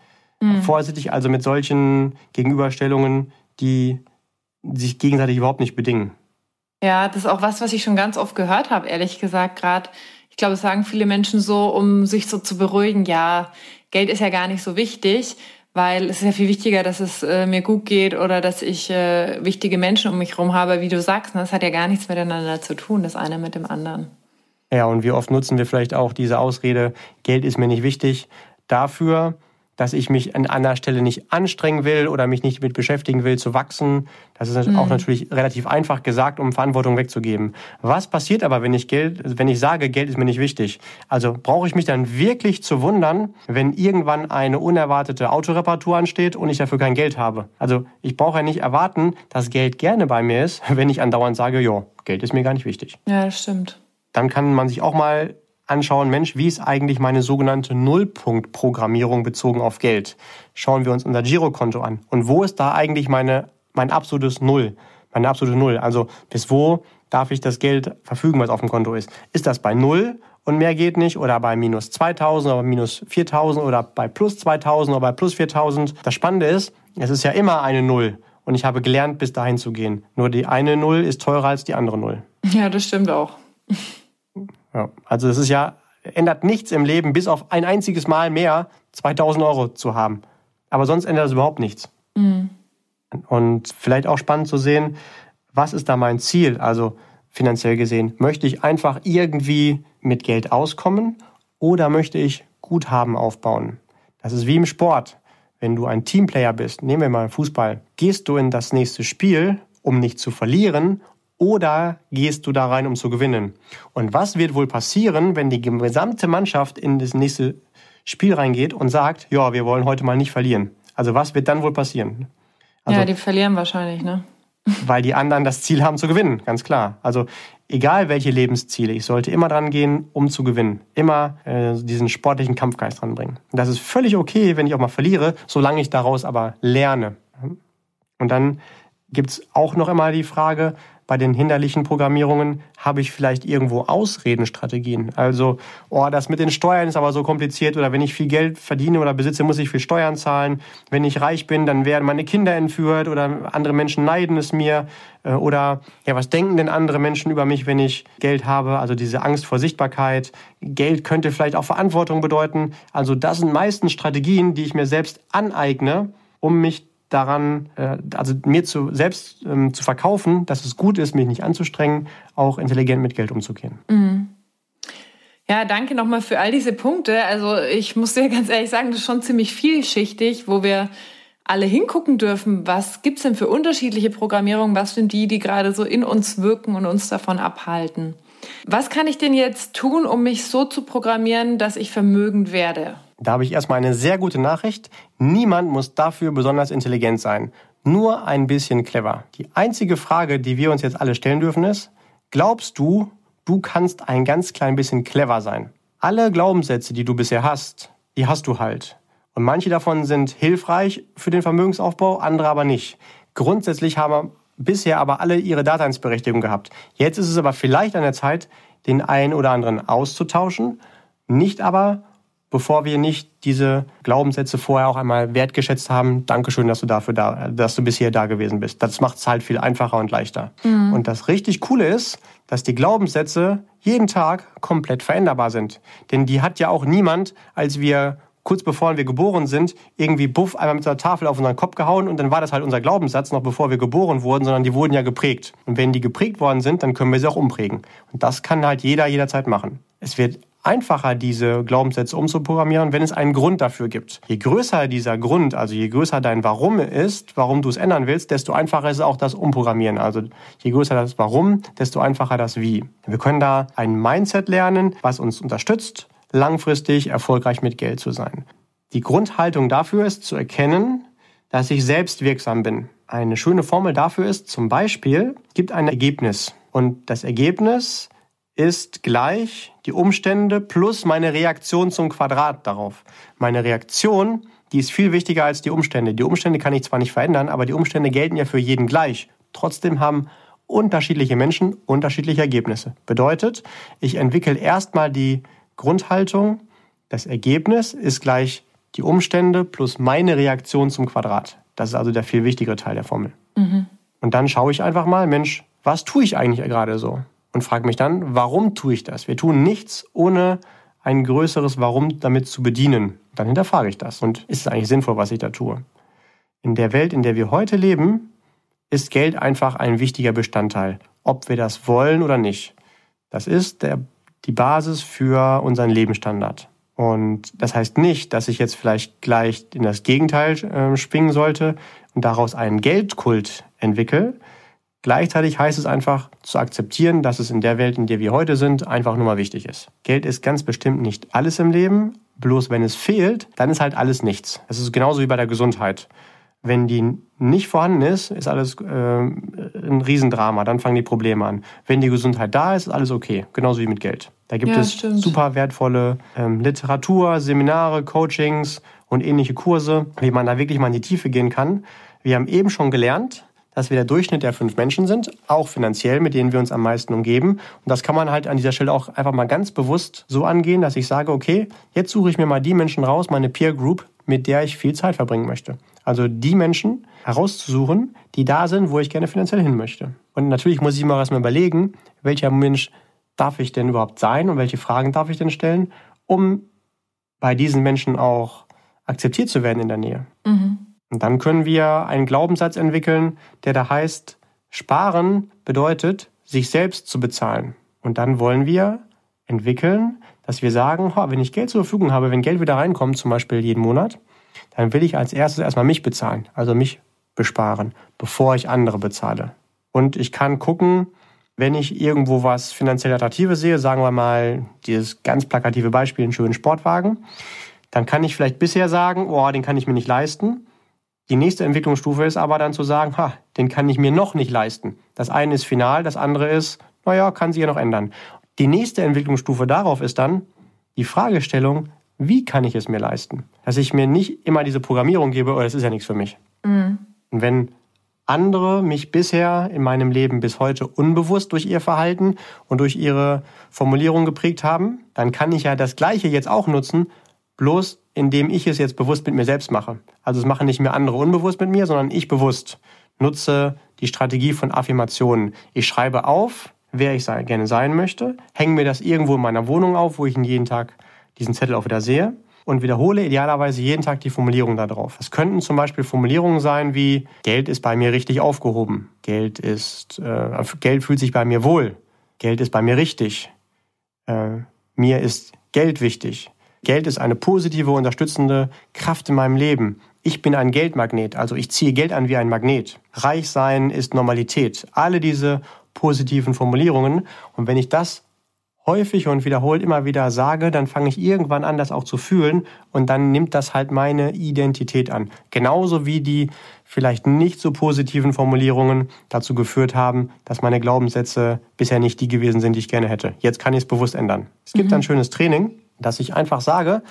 Mhm. Vorsichtig also mit solchen Gegenüberstellungen, die sich gegenseitig überhaupt nicht bedingen. Ja, das ist auch was, was ich schon ganz oft gehört habe, ehrlich gesagt, gerade. Ich glaube, es sagen viele Menschen so, um sich so zu beruhigen, ja, Geld ist ja gar nicht so wichtig, weil es ist ja viel wichtiger, dass es äh, mir gut geht oder dass ich äh, wichtige Menschen um mich herum habe, wie du sagst. Ne? Das hat ja gar nichts miteinander zu tun, das eine mit dem anderen. Ja, und wie oft nutzen wir vielleicht auch diese Ausrede, Geld ist mir nicht wichtig, dafür, dass ich mich an einer Stelle nicht anstrengen will oder mich nicht mit beschäftigen will, zu wachsen. Das ist mhm. auch natürlich relativ einfach gesagt, um Verantwortung wegzugeben. Was passiert aber, wenn ich Geld, wenn ich sage, Geld ist mir nicht wichtig? Also brauche ich mich dann wirklich zu wundern, wenn irgendwann eine unerwartete Autoreparatur ansteht und ich dafür kein Geld habe? Also ich brauche ja nicht erwarten, dass Geld gerne bei mir ist, wenn ich andauernd sage, jo, Geld ist mir gar nicht wichtig. Ja, das stimmt. Dann kann man sich auch mal anschauen, Mensch, wie ist eigentlich meine sogenannte Nullpunktprogrammierung bezogen auf Geld? Schauen wir uns unser Girokonto an. Und wo ist da eigentlich meine, mein absolutes Null? Meine absolute Null. Also bis wo darf ich das Geld verfügen, was auf dem Konto ist? Ist das bei Null und mehr geht nicht oder bei minus 2000 oder minus 4000 oder bei plus 2000 oder bei plus 4000? Das Spannende ist, es ist ja immer eine Null. Und ich habe gelernt, bis dahin zu gehen. Nur die eine Null ist teurer als die andere Null. Ja, das stimmt auch. Ja, also es ist ja, ändert nichts im Leben, bis auf ein einziges Mal mehr 2000 Euro zu haben. Aber sonst ändert es überhaupt nichts. Mhm. Und vielleicht auch spannend zu sehen, was ist da mein Ziel? Also finanziell gesehen, möchte ich einfach irgendwie mit Geld auskommen oder möchte ich Guthaben aufbauen? Das ist wie im Sport. Wenn du ein Teamplayer bist, nehmen wir mal Fußball, gehst du in das nächste Spiel, um nicht zu verlieren oder gehst du da rein, um zu gewinnen? Und was wird wohl passieren, wenn die gesamte Mannschaft in das nächste Spiel reingeht und sagt, ja, wir wollen heute mal nicht verlieren? Also was wird dann wohl passieren? Also, ja, die verlieren wahrscheinlich, ne? Weil die anderen das Ziel haben zu gewinnen, ganz klar. Also egal welche Lebensziele, ich sollte immer dran gehen, um zu gewinnen. Immer äh, diesen sportlichen Kampfgeist dranbringen. Das ist völlig okay, wenn ich auch mal verliere, solange ich daraus aber lerne. Und dann gibt's auch noch immer die Frage, bei den hinderlichen Programmierungen habe ich vielleicht irgendwo Ausredenstrategien. Also, oh, das mit den Steuern ist aber so kompliziert oder wenn ich viel Geld verdiene oder besitze, muss ich viel Steuern zahlen. Wenn ich reich bin, dann werden meine Kinder entführt oder andere Menschen neiden es mir. Äh, oder ja, was denken denn andere Menschen über mich, wenn ich Geld habe? Also diese Angst vor Sichtbarkeit. Geld könnte vielleicht auch Verantwortung bedeuten. Also das sind meistens Strategien, die ich mir selbst aneigne, um mich daran, äh, also mir zu, selbst ähm, zu verkaufen, dass es gut ist, mich nicht anzustrengen, auch intelligent mit Geld umzugehen. Mhm. Ja, danke nochmal für all diese Punkte. Also ich muss dir ganz ehrlich sagen, das ist schon ziemlich vielschichtig, wo wir alle hingucken dürfen, was gibt's denn für unterschiedliche Programmierungen, was sind die, die gerade so in uns wirken und uns davon abhalten. Was kann ich denn jetzt tun, um mich so zu programmieren, dass ich vermögend werde? Da habe ich erstmal eine sehr gute Nachricht. Niemand muss dafür besonders intelligent sein. Nur ein bisschen clever. Die einzige Frage, die wir uns jetzt alle stellen dürfen, ist, glaubst du, du kannst ein ganz klein bisschen clever sein? Alle Glaubenssätze, die du bisher hast, die hast du halt. Und manche davon sind hilfreich für den Vermögensaufbau, andere aber nicht. Grundsätzlich haben bisher aber alle ihre Daseinsberechtigung gehabt. Jetzt ist es aber vielleicht an der Zeit, den einen oder anderen auszutauschen, nicht aber bevor wir nicht diese Glaubenssätze vorher auch einmal wertgeschätzt haben. Dankeschön, dass du dafür da, dass du bisher da gewesen bist. Das macht es halt viel einfacher und leichter. Mhm. Und das richtig Coole ist, dass die Glaubenssätze jeden Tag komplett veränderbar sind. Denn die hat ja auch niemand, als wir kurz bevor wir geboren sind, irgendwie buff einmal mit einer Tafel auf unseren Kopf gehauen und dann war das halt unser Glaubenssatz, noch bevor wir geboren wurden, sondern die wurden ja geprägt. Und wenn die geprägt worden sind, dann können wir sie auch umprägen. Und das kann halt jeder jederzeit machen. Es wird einfacher, diese Glaubenssätze umzuprogrammieren, wenn es einen Grund dafür gibt. Je größer dieser Grund, also je größer dein Warum ist, warum du es ändern willst, desto einfacher ist auch das Umprogrammieren. Also je größer das Warum, desto einfacher das Wie. Wir können da ein Mindset lernen, was uns unterstützt, langfristig erfolgreich mit Geld zu sein. Die Grundhaltung dafür ist zu erkennen, dass ich selbst wirksam bin. Eine schöne Formel dafür ist zum Beispiel, gibt ein Ergebnis. Und das Ergebnis ist gleich die Umstände plus meine Reaktion zum Quadrat darauf. Meine Reaktion, die ist viel wichtiger als die Umstände. Die Umstände kann ich zwar nicht verändern, aber die Umstände gelten ja für jeden gleich. Trotzdem haben unterschiedliche Menschen unterschiedliche Ergebnisse. Bedeutet, ich entwickle erstmal die Grundhaltung, das Ergebnis ist gleich die Umstände plus meine Reaktion zum Quadrat. Das ist also der viel wichtigere Teil der Formel. Mhm. Und dann schaue ich einfach mal, Mensch, was tue ich eigentlich gerade so? Und frage mich dann, warum tue ich das? Wir tun nichts, ohne ein größeres Warum damit zu bedienen. Dann hinterfrage ich das. Und ist es eigentlich sinnvoll, was ich da tue? In der Welt, in der wir heute leben, ist Geld einfach ein wichtiger Bestandteil, ob wir das wollen oder nicht. Das ist der, die Basis für unseren Lebensstandard. Und das heißt nicht, dass ich jetzt vielleicht gleich in das Gegenteil äh, springen sollte und daraus einen Geldkult entwickle, Gleichzeitig heißt es einfach zu akzeptieren, dass es in der Welt, in der wir heute sind, einfach nur mal wichtig ist. Geld ist ganz bestimmt nicht alles im Leben, bloß wenn es fehlt, dann ist halt alles nichts. Es ist genauso wie bei der Gesundheit. Wenn die nicht vorhanden ist, ist alles äh, ein Riesendrama, dann fangen die Probleme an. Wenn die Gesundheit da ist, ist alles okay, genauso wie mit Geld. Da gibt ja, es stimmt. super wertvolle ähm, Literatur, Seminare, Coachings und ähnliche Kurse, wie man da wirklich mal in die Tiefe gehen kann. Wir haben eben schon gelernt, dass wir der Durchschnitt der fünf Menschen sind, auch finanziell, mit denen wir uns am meisten umgeben. Und das kann man halt an dieser Stelle auch einfach mal ganz bewusst so angehen, dass ich sage, okay, jetzt suche ich mir mal die Menschen raus, meine Peer Group, mit der ich viel Zeit verbringen möchte. Also die Menschen herauszusuchen, die da sind, wo ich gerne finanziell hin möchte. Und natürlich muss ich mir erstmal überlegen, welcher Mensch darf ich denn überhaupt sein und welche Fragen darf ich denn stellen, um bei diesen Menschen auch akzeptiert zu werden in der Nähe. Mhm. Und dann können wir einen Glaubenssatz entwickeln, der da heißt, sparen bedeutet, sich selbst zu bezahlen. Und dann wollen wir entwickeln, dass wir sagen, wenn ich Geld zur Verfügung habe, wenn Geld wieder reinkommt, zum Beispiel jeden Monat, dann will ich als erstes erstmal mich bezahlen, also mich besparen, bevor ich andere bezahle. Und ich kann gucken, wenn ich irgendwo was finanziell Attraktives sehe, sagen wir mal dieses ganz plakative Beispiel, einen schönen Sportwagen, dann kann ich vielleicht bisher sagen, oh, den kann ich mir nicht leisten. Die nächste Entwicklungsstufe ist aber dann zu sagen, ha, den kann ich mir noch nicht leisten. Das eine ist final, das andere ist, naja, kann sich ja noch ändern. Die nächste Entwicklungsstufe darauf ist dann die Fragestellung, wie kann ich es mir leisten? Dass ich mir nicht immer diese Programmierung gebe, oh, das ist ja nichts für mich. Mhm. Und wenn andere mich bisher in meinem Leben bis heute unbewusst durch ihr Verhalten und durch ihre Formulierung geprägt haben, dann kann ich ja das Gleiche jetzt auch nutzen, bloß indem ich es jetzt bewusst mit mir selbst mache. Also es machen nicht mehr andere unbewusst mit mir, sondern ich bewusst nutze die Strategie von Affirmationen. Ich schreibe auf, wer ich gerne sein möchte, hänge mir das irgendwo in meiner Wohnung auf, wo ich jeden Tag diesen Zettel auch wieder sehe und wiederhole idealerweise jeden Tag die Formulierung darauf. Es könnten zum Beispiel Formulierungen sein wie Geld ist bei mir richtig aufgehoben, Geld ist äh, Geld fühlt sich bei mir wohl, Geld ist bei mir richtig, äh, mir ist Geld wichtig, Geld ist eine positive, unterstützende Kraft in meinem Leben. Ich bin ein Geldmagnet, also ich ziehe Geld an wie ein Magnet. Reich sein ist Normalität. Alle diese positiven Formulierungen. Und wenn ich das häufig und wiederholt immer wieder sage, dann fange ich irgendwann an, das auch zu fühlen und dann nimmt das halt meine Identität an. Genauso wie die vielleicht nicht so positiven Formulierungen dazu geführt haben, dass meine Glaubenssätze bisher nicht die gewesen sind, die ich gerne hätte. Jetzt kann ich es bewusst ändern. Es gibt mhm. ein schönes Training, dass ich einfach sage,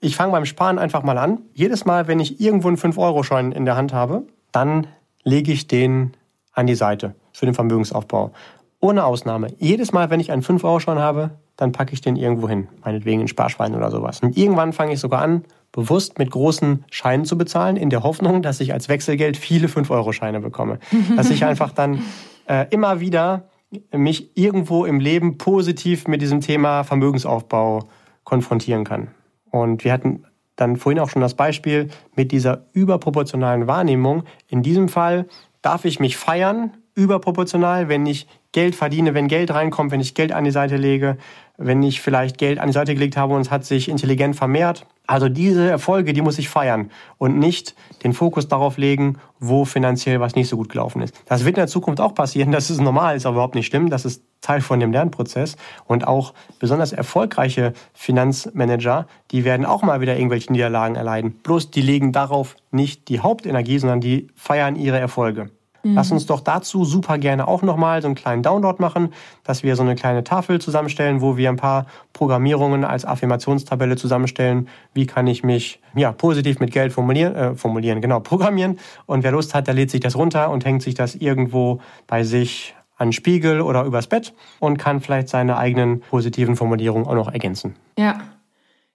ich fange beim Sparen einfach mal an. Jedes Mal, wenn ich irgendwo einen 5-Euro-Schein in der Hand habe, dann lege ich den an die Seite für den Vermögensaufbau. Ohne Ausnahme. Jedes Mal, wenn ich einen 5-Euro-Schein habe, dann packe ich den irgendwo hin. Meinetwegen in Sparschwein oder sowas. Und irgendwann fange ich sogar an, bewusst mit großen Scheinen zu bezahlen, in der Hoffnung, dass ich als Wechselgeld viele 5-Euro-Scheine bekomme. dass ich einfach dann äh, immer wieder mich irgendwo im Leben positiv mit diesem Thema Vermögensaufbau konfrontieren kann. Und wir hatten dann vorhin auch schon das Beispiel mit dieser überproportionalen Wahrnehmung. In diesem Fall darf ich mich feiern, überproportional, wenn ich Geld verdiene, wenn Geld reinkommt, wenn ich Geld an die Seite lege, wenn ich vielleicht Geld an die Seite gelegt habe und es hat sich intelligent vermehrt. Also diese Erfolge, die muss ich feiern und nicht den Fokus darauf legen, wo finanziell was nicht so gut gelaufen ist. Das wird in der Zukunft auch passieren, das ist normal, ist aber überhaupt nicht schlimm, das ist Teil von dem Lernprozess und auch besonders erfolgreiche Finanzmanager, die werden auch mal wieder irgendwelche Niederlagen erleiden. Bloß die legen darauf nicht die Hauptenergie, sondern die feiern ihre Erfolge. Mhm. Lass uns doch dazu super gerne auch nochmal so einen kleinen Download machen, dass wir so eine kleine Tafel zusammenstellen, wo wir ein paar Programmierungen als Affirmationstabelle zusammenstellen. Wie kann ich mich ja, positiv mit Geld formulieren, äh, formulieren, genau, programmieren. Und wer Lust hat, der lädt sich das runter und hängt sich das irgendwo bei sich an Spiegel oder übers Bett und kann vielleicht seine eigenen positiven Formulierungen auch noch ergänzen. Ja.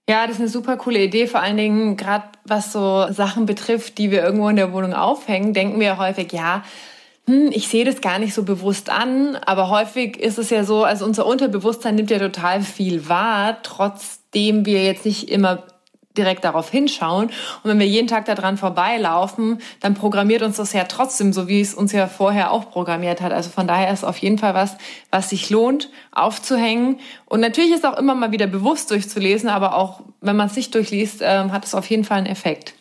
Ja, das ist eine super coole Idee. Vor allen Dingen, gerade was so Sachen betrifft, die wir irgendwo in der Wohnung aufhängen, denken wir häufig, ja, hm, ich sehe das gar nicht so bewusst an, aber häufig ist es ja so, also unser Unterbewusstsein nimmt ja total viel wahr, trotzdem wir jetzt nicht immer direkt darauf hinschauen. Und wenn wir jeden Tag daran vorbeilaufen, dann programmiert uns das ja trotzdem, so wie es uns ja vorher auch programmiert hat. Also von daher ist auf jeden Fall was, was sich lohnt, aufzuhängen. Und natürlich ist auch immer mal wieder bewusst durchzulesen, aber auch wenn man es nicht durchliest, äh, hat es auf jeden Fall einen Effekt.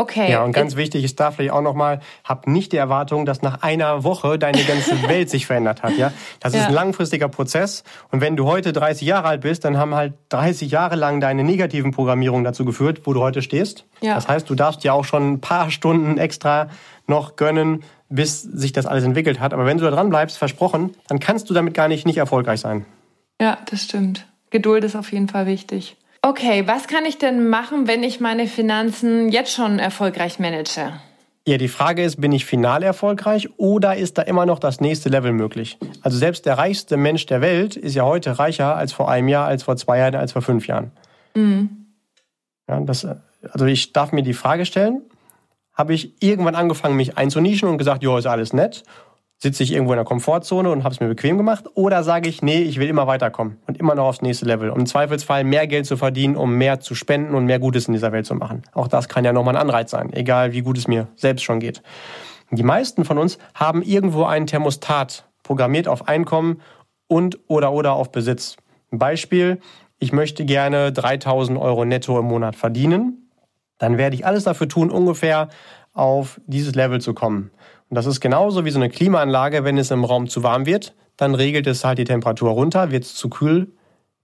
Okay. Ja, und ganz wichtig ist da vielleicht auch nochmal, hab nicht die Erwartung, dass nach einer Woche deine ganze Welt sich verändert hat. Ja, Das ist ja. ein langfristiger Prozess. Und wenn du heute 30 Jahre alt bist, dann haben halt 30 Jahre lang deine negativen Programmierungen dazu geführt, wo du heute stehst. Ja. Das heißt, du darfst ja auch schon ein paar Stunden extra noch gönnen, bis sich das alles entwickelt hat. Aber wenn du da dran bleibst, versprochen, dann kannst du damit gar nicht nicht erfolgreich sein. Ja, das stimmt. Geduld ist auf jeden Fall wichtig. Okay, was kann ich denn machen, wenn ich meine Finanzen jetzt schon erfolgreich manage? Ja, die Frage ist, bin ich final erfolgreich oder ist da immer noch das nächste Level möglich? Also selbst der reichste Mensch der Welt ist ja heute reicher als vor einem Jahr, als vor zwei Jahren, als vor fünf Jahren. Mhm. Ja, das, also ich darf mir die Frage stellen, habe ich irgendwann angefangen, mich einzunischen und gesagt, jo, ist alles nett sitze ich irgendwo in der Komfortzone und habe es mir bequem gemacht oder sage ich, nee, ich will immer weiterkommen und immer noch aufs nächste Level, um im Zweifelsfall mehr Geld zu verdienen, um mehr zu spenden und mehr Gutes in dieser Welt zu machen. Auch das kann ja nochmal ein Anreiz sein, egal wie gut es mir selbst schon geht. Die meisten von uns haben irgendwo einen Thermostat programmiert auf Einkommen und oder oder auf Besitz. Beispiel, ich möchte gerne 3000 Euro netto im Monat verdienen. Dann werde ich alles dafür tun, ungefähr auf dieses Level zu kommen. Und das ist genauso wie so eine Klimaanlage, wenn es im Raum zu warm wird, dann regelt es halt die Temperatur runter, wird es zu kühl,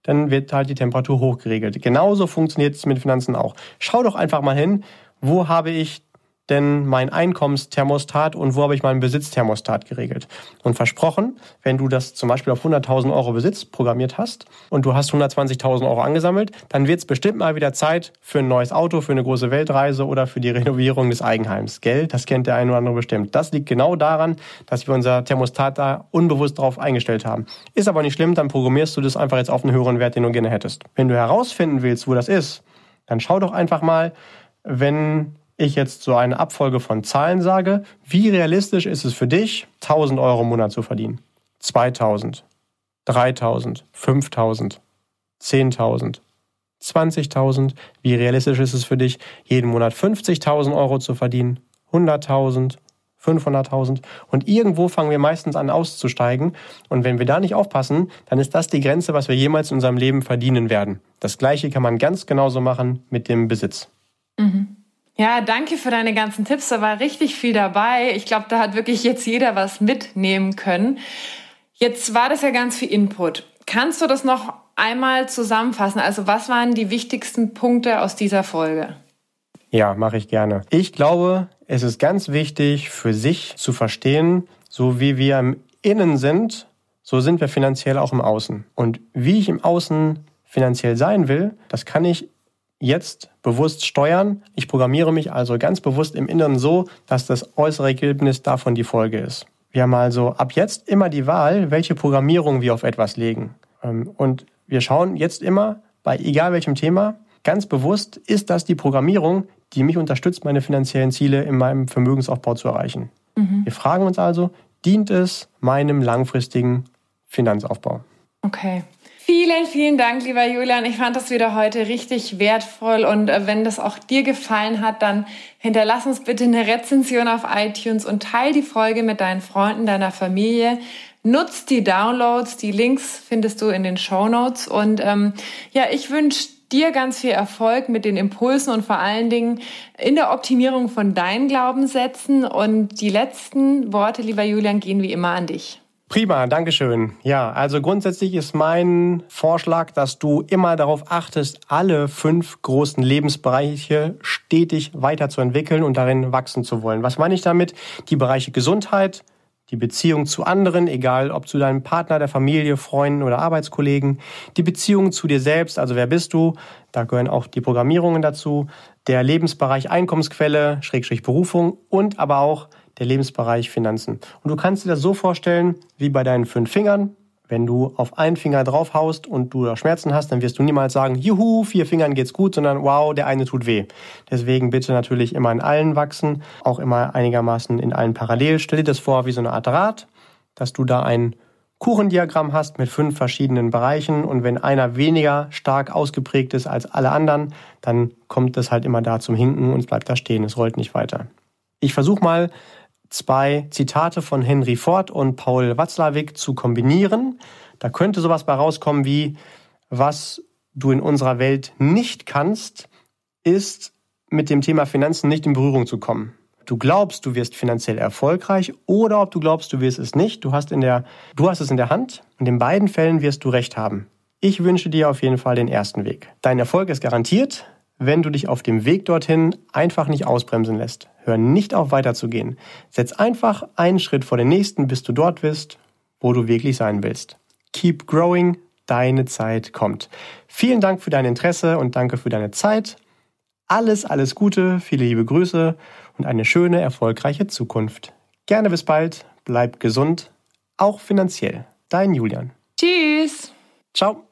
dann wird halt die Temperatur hochgeregelt. Genauso funktioniert es mit Finanzen auch. Schau doch einfach mal hin, wo habe ich denn mein Einkommensthermostat und wo habe ich meinen Besitzthermostat geregelt. Und versprochen, wenn du das zum Beispiel auf 100.000 Euro Besitz programmiert hast und du hast 120.000 Euro angesammelt, dann wird es bestimmt mal wieder Zeit für ein neues Auto, für eine große Weltreise oder für die Renovierung des Eigenheims. Geld, das kennt der eine oder andere bestimmt. Das liegt genau daran, dass wir unser Thermostat da unbewusst drauf eingestellt haben. Ist aber nicht schlimm, dann programmierst du das einfach jetzt auf einen höheren Wert, den du gerne hättest. Wenn du herausfinden willst, wo das ist, dann schau doch einfach mal, wenn ich jetzt so eine Abfolge von Zahlen sage, wie realistisch ist es für dich, 1000 Euro im Monat zu verdienen? 2000, 3000, 5000, 10.000, 20.000. Wie realistisch ist es für dich, jeden Monat 50.000 Euro zu verdienen? 100.000, 500.000. Und irgendwo fangen wir meistens an auszusteigen. Und wenn wir da nicht aufpassen, dann ist das die Grenze, was wir jemals in unserem Leben verdienen werden. Das Gleiche kann man ganz genauso machen mit dem Besitz. Mhm. Ja, danke für deine ganzen Tipps. Da war richtig viel dabei. Ich glaube, da hat wirklich jetzt jeder was mitnehmen können. Jetzt war das ja ganz viel Input. Kannst du das noch einmal zusammenfassen? Also was waren die wichtigsten Punkte aus dieser Folge? Ja, mache ich gerne. Ich glaube, es ist ganz wichtig für sich zu verstehen, so wie wir im Innen sind, so sind wir finanziell auch im Außen. Und wie ich im Außen finanziell sein will, das kann ich jetzt bewusst steuern. Ich programmiere mich also ganz bewusst im Inneren so, dass das äußere Ergebnis davon die Folge ist. Wir haben also ab jetzt immer die Wahl, welche Programmierung wir auf etwas legen. Ähm, und wir schauen jetzt immer, bei egal welchem Thema, ganz bewusst, ist das die Programmierung, die mich unterstützt, meine finanziellen Ziele in meinem Vermögensaufbau zu erreichen. Mhm. Wir fragen uns also, dient es meinem langfristigen Finanzaufbau? Okay. Vielen, vielen Dank, lieber Julian. Ich fand das wieder heute richtig wertvoll. Und äh, wenn das auch dir gefallen hat, dann hinterlass uns bitte eine Rezension auf iTunes und teil die Folge mit deinen Freunden, deiner Familie. Nutz die Downloads. Die Links findest du in den Show Notes. Und ähm, ja, ich wünsche dir ganz viel Erfolg mit den Impulsen und vor allen Dingen in der Optimierung von deinen Glaubenssätzen. Und die letzten Worte, lieber Julian, gehen wie immer an dich. Prima, Dankeschön. Ja, also grundsätzlich ist mein Vorschlag, dass du immer darauf achtest, alle fünf großen Lebensbereiche stetig weiterzuentwickeln und darin wachsen zu wollen. Was meine ich damit? Die Bereiche Gesundheit, die Beziehung zu anderen, egal ob zu deinem Partner, der Familie, Freunden oder Arbeitskollegen, die Beziehung zu dir selbst, also wer bist du, da gehören auch die Programmierungen dazu, der Lebensbereich Einkommensquelle, Schrägstrich Berufung und aber auch der Lebensbereich Finanzen. Und du kannst dir das so vorstellen, wie bei deinen fünf Fingern. Wenn du auf einen Finger draufhaust und du da Schmerzen hast, dann wirst du niemals sagen, juhu, vier Fingern geht's gut, sondern wow, der eine tut weh. Deswegen bitte natürlich immer in allen wachsen, auch immer einigermaßen in allen parallel. Stell dir das vor wie so eine Art Rad, dass du da ein Kuchendiagramm hast mit fünf verschiedenen Bereichen und wenn einer weniger stark ausgeprägt ist als alle anderen, dann kommt es halt immer da zum Hinken und es bleibt da stehen, es rollt nicht weiter. Ich versuche mal zwei Zitate von Henry Ford und Paul Watzlawick zu kombinieren. Da könnte sowas bei rauskommen wie, was du in unserer Welt nicht kannst, ist mit dem Thema Finanzen nicht in Berührung zu kommen. Du glaubst, du wirst finanziell erfolgreich oder ob du glaubst, du wirst es nicht. Du hast, in der, du hast es in der Hand und in beiden Fällen wirst du recht haben. Ich wünsche dir auf jeden Fall den ersten Weg. Dein Erfolg ist garantiert, wenn du dich auf dem Weg dorthin einfach nicht ausbremsen lässt. Hör nicht auf weiterzugehen. Setz einfach einen Schritt vor den nächsten, bis du dort bist, wo du wirklich sein willst. Keep growing, deine Zeit kommt. Vielen Dank für dein Interesse und danke für deine Zeit. Alles, alles Gute, viele liebe Grüße und eine schöne, erfolgreiche Zukunft. Gerne bis bald, bleib gesund, auch finanziell. Dein Julian. Tschüss. Ciao.